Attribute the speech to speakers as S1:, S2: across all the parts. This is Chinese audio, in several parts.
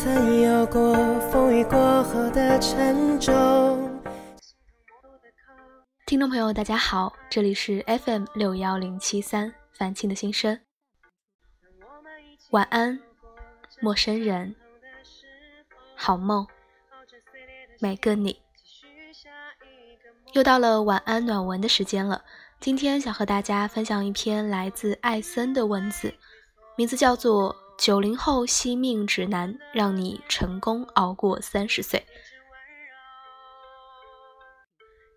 S1: 曾有过风雨过后的沉重。
S2: 听众朋友，大家好，这里是 FM 六幺零七三凡青的心声。晚安，陌生人，好梦，每个你。又到了晚安暖文的时间了。今天想和大家分享一篇来自艾森的文字，名字叫做《九零后惜命指南》，让你成功熬过三十岁。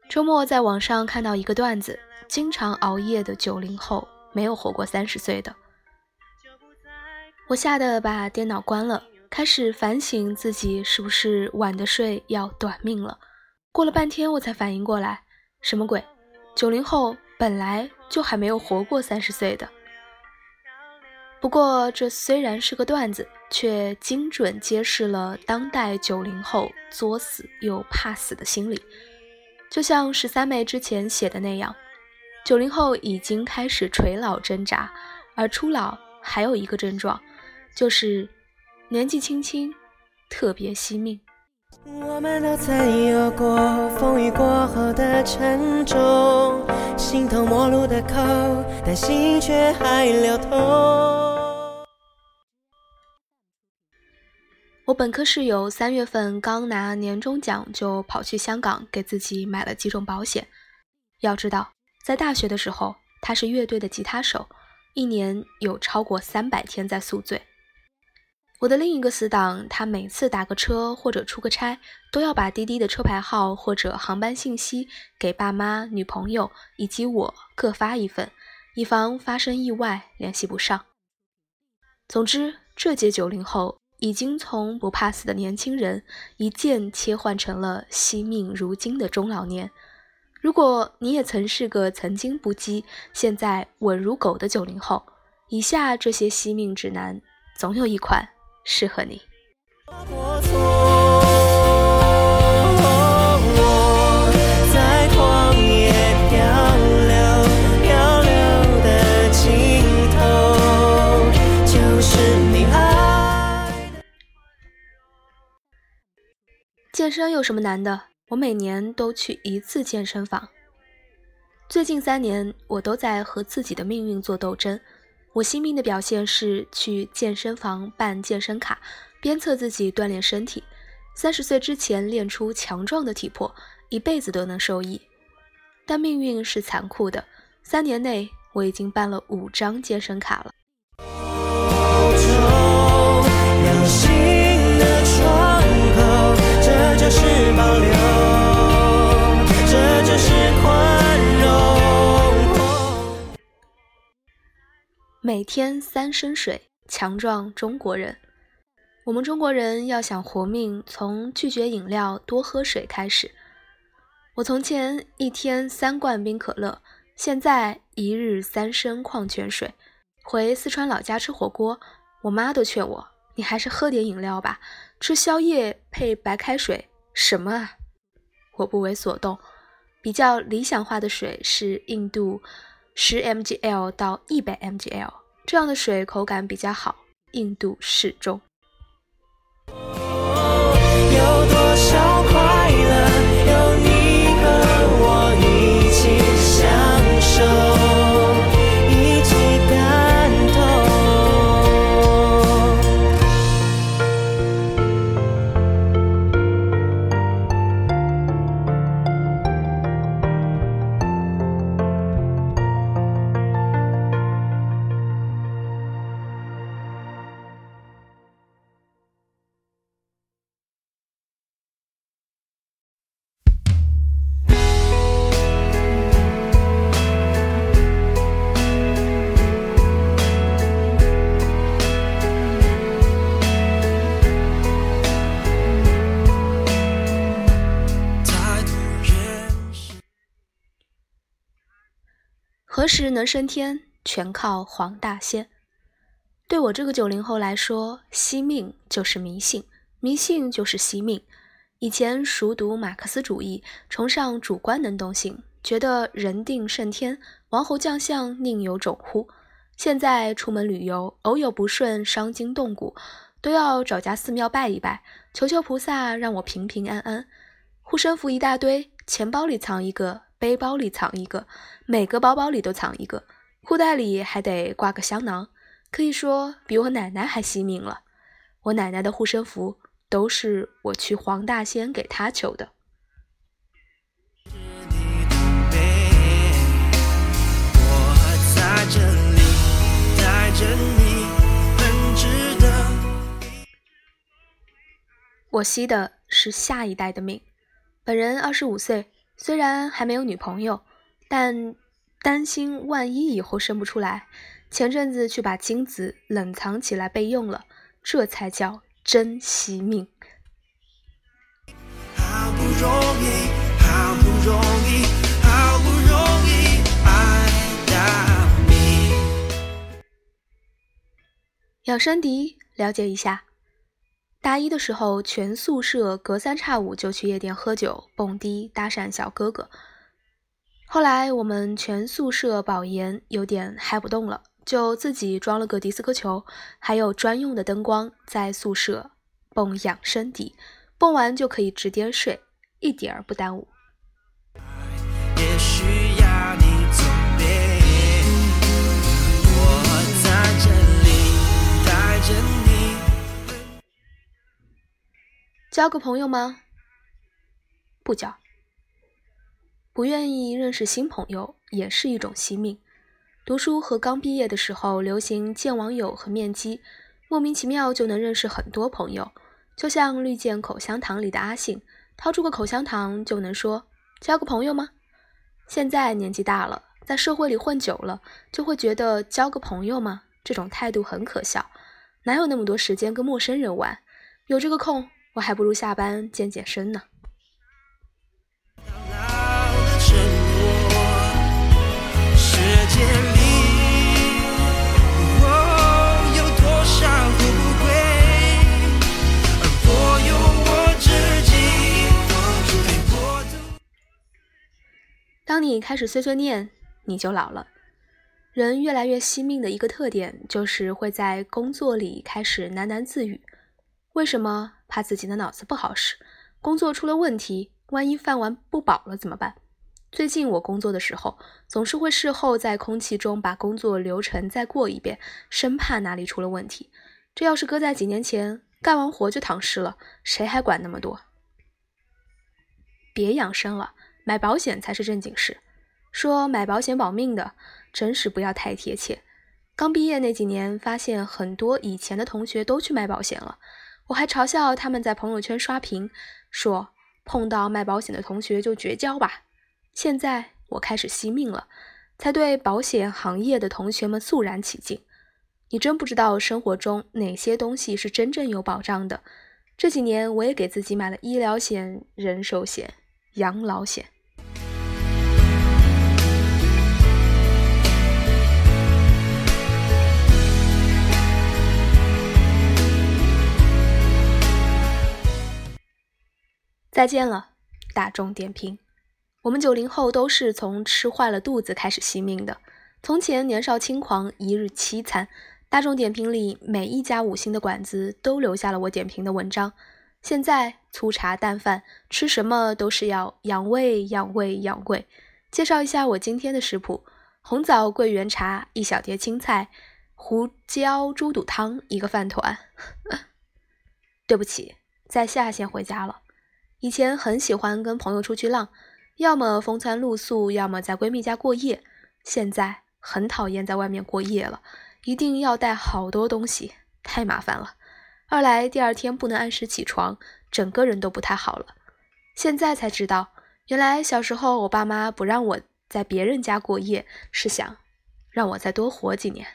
S2: 周末在网上看到一个段子：经常熬夜的九零后没有活过三十岁的。我吓得把电脑关了，开始反省自己是不是晚的睡要短命了。过了半天，我才反应过来，什么鬼？九零后。本来就还没有活过三十岁的，不过这虽然是个段子，却精准揭示了当代九零后作死又怕死的心理。就像十三妹之前写的那样，九零后已经开始垂老挣扎，而初老还有一个症状，就是年纪轻轻特别惜命。
S1: 我们都曾有过风雨过后的沉重，心头陌路的口，但心却还流通。
S2: 我本科室友三月份刚拿年终奖，就跑去香港给自己买了几种保险。要知道，在大学的时候，他是乐队的吉他手，一年有超过三百天在宿醉。我的另一个死党，他每次打个车或者出个差，都要把滴滴的车牌号或者航班信息给爸妈、女朋友以及我各发一份，以防发生意外联系不上。总之，这届九零后已经从不怕死的年轻人，一键切换成了惜命如金的中老年。如果你也曾是个曾经不羁、现在稳如狗的九零后，以下这些惜命指南，总有一款。适合你。健身有什么难的？我每年都去一次健身房。最近三年，我都在和自己的命运做斗争。我惜命的表现是去健身房办健身卡，鞭策自己锻炼身体。三十岁之前练出强壮的体魄，一辈子都能受益。但命运是残酷的，三年内我已经办了五张健身卡了。每天三升水，强壮中国人。我们中国人要想活命，从拒绝饮料、多喝水开始。我从前一天三罐冰可乐，现在一日三升矿泉水。回四川老家吃火锅，我妈都劝我：“你还是喝点饮料吧，吃宵夜配白开水什么啊？”我不为所动。比较理想化的水是印度。十 mgl 到一百 mgl 这样的水口感比较好，硬度适中。有多少快乐，有何时能升天，全靠黄大仙。对我这个九零后来说，惜命就是迷信，迷信就是惜命。以前熟读马克思主义，崇尚主观能动性，觉得人定胜天，王侯将相宁有种乎？现在出门旅游，偶有不顺，伤筋动骨，都要找家寺庙拜一拜，求求菩萨让我平平安安。护身符一大堆，钱包里藏一个，背包里藏一个，每个包包里都藏一个，裤袋里还得挂个香囊，可以说比我奶奶还惜命了。我奶奶的护身符都是我去黄大仙给她求的。我吸的是下一代的命。本人二十五岁，虽然还没有女朋友，但担心万一以后生不出来，前阵子去把精子冷藏起来备用了，这才叫珍惜命。好不容易，好不容易，好不容易爱到你。养生笛，了解一下。大一的时候，全宿舍隔三差五就去夜店喝酒、蹦迪、搭讪小哥哥。后来我们全宿舍保研，有点嗨不动了，就自己装了个迪斯科球，还有专用的灯光，在宿舍蹦养生迪，蹦完就可以直接睡，一点儿不耽误。也需要你我在这交个朋友吗？不交。不愿意认识新朋友也是一种惜命。读书和刚毕业的时候流行见网友和面基，莫名其妙就能认识很多朋友。就像绿箭口香糖里的阿信，掏出个口香糖就能说交个朋友吗？现在年纪大了，在社会里混久了，就会觉得交个朋友吗？这种态度很可笑。哪有那么多时间跟陌生人玩？有这个空。我还不如下班健健身呢。当你开始碎碎念，你就老了。人越来越惜命的一个特点，就是会在工作里开始喃喃自语。为什么？怕自己的脑子不好使，工作出了问题，万一饭碗不保了怎么办？最近我工作的时候，总是会事后在空气中把工作流程再过一遍，生怕哪里出了问题。这要是搁在几年前，干完活就躺尸了，谁还管那么多？别养生了，买保险才是正经事。说买保险保命的，真是不要太贴切。刚毕业那几年，发现很多以前的同学都去买保险了。我还嘲笑他们在朋友圈刷屏，说碰到卖保险的同学就绝交吧。现在我开始惜命了，才对保险行业的同学们肃然起敬。你真不知道生活中哪些东西是真正有保障的。这几年我也给自己买了医疗险、人寿险、养老险。再见了，大众点评。我们九零后都是从吃坏了肚子开始惜命的。从前年少轻狂，一日七餐。大众点评里每一家五星的馆子都留下了我点评的文章。现在粗茶淡饭，吃什么都是要养胃、养胃、养胃。介绍一下我今天的食谱：红枣桂圆茶，一小碟青菜，胡椒猪肚汤，一个饭团。对不起，在下线回家了。以前很喜欢跟朋友出去浪，要么风餐露宿，要么在闺蜜家过夜。现在很讨厌在外面过夜了，一定要带好多东西，太麻烦了。二来第二天不能按时起床，整个人都不太好了。现在才知道，原来小时候我爸妈不让我在别人家过夜，是想让我再多活几年。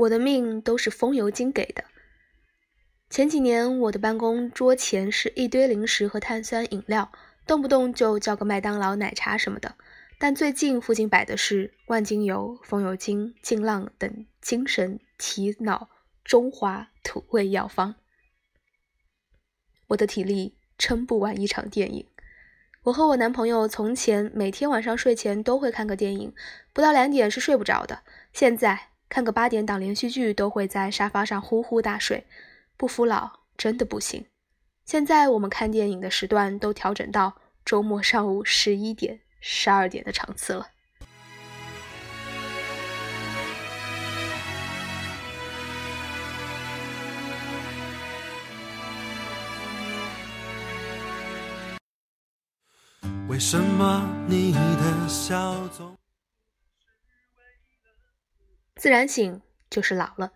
S2: 我的命都是风油精给的。前几年，我的办公桌前是一堆零食和碳酸饮料，动不动就叫个麦当劳、奶茶什么的。但最近附近摆的是万金油、风油精、劲浪等精神提脑中华土味药方。我的体力撑不完一场电影，我和我男朋友从前每天晚上睡前都会看个电影，不到两点是睡不着的。现在看个八点档连续剧都会在沙发上呼呼大睡，不服老真的不行。现在我们看电影的时段都调整到周末上午十一点、十二点的场次了。为什么你的笑总自然醒就是老了。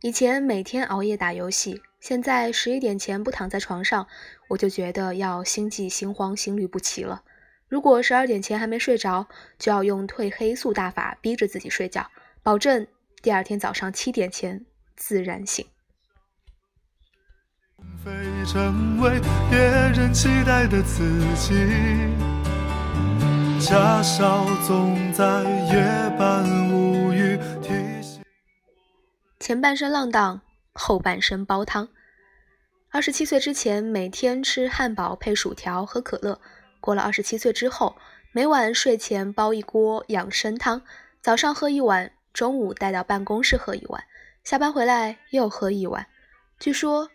S2: 以前每天熬夜打游戏，现在十一点前不躺在床上，我就觉得要心悸、心慌、心律不齐了。如果十二点前还没睡着，就要用褪黑素大法逼着自己睡觉，保证第二天早上七点前自然醒。成为别人期待的自己。家少总在夜半无。前半生浪荡，后半生煲汤。二十七岁之前，每天吃汉堡配薯条喝可乐；过了二十七岁之后，每晚睡前煲一锅养生汤，早上喝一碗，中午带到办公室喝一碗，下班回来又喝一碗。据说。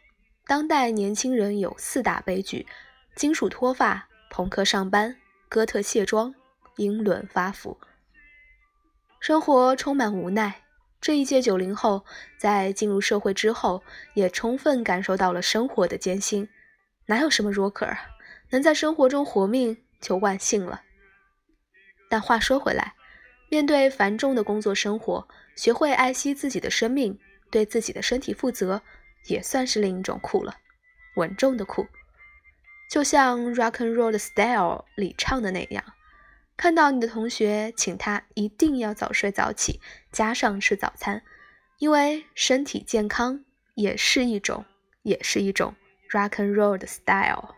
S2: 当代年轻人有四大悲剧：金属脱发、朋克上班、哥特卸妆、英伦发福。生活充满无奈。这一届九零后在进入社会之后，也充分感受到了生活的艰辛。哪有什么 rocker 能在生活中活命就万幸了。但话说回来，面对繁重的工作生活，学会爱惜自己的生命，对自己的身体负责。也算是另一种酷了，稳重的酷，就像《Rock and Roll Style》里唱的那样，看到你的同学，请他一定要早睡早起，加上吃早餐，因为身体健康也是一种，也是一种 Rock and Roll 的 Style。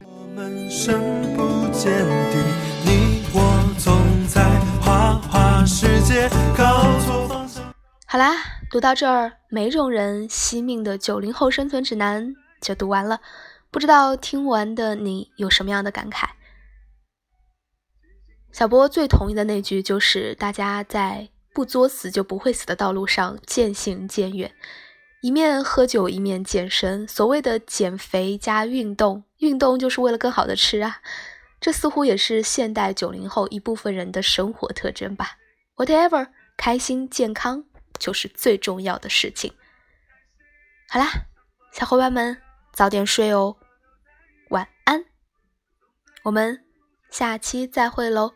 S2: 我们深不见底，你我总在花花世界搞错方向。好啦。读到这儿，每种人惜命的九零后生存指南就读完了。不知道听完的你有什么样的感慨？小波最同意的那句就是：大家在不作死就不会死的道路上渐行渐远，一面喝酒一面健身。所谓的减肥加运动，运动就是为了更好的吃啊！这似乎也是现代九零后一部分人的生活特征吧。Whatever，开心健康。就是最重要的事情。好啦，小伙伴们早点睡哦，晚安。我们下期再会喽！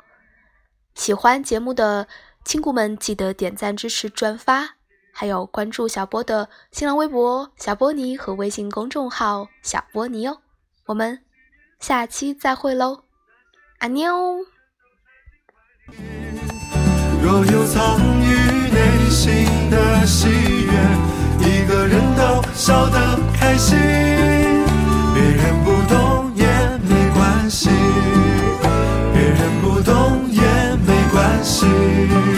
S2: 喜欢节目的亲故们记得点赞、支持、转发，还有关注小波的新浪微博“小波尼”和微信公众号“小波尼”哦。我们下期再会喽，阿妞。若有藏于内心的喜悦，一个人都笑得开心，关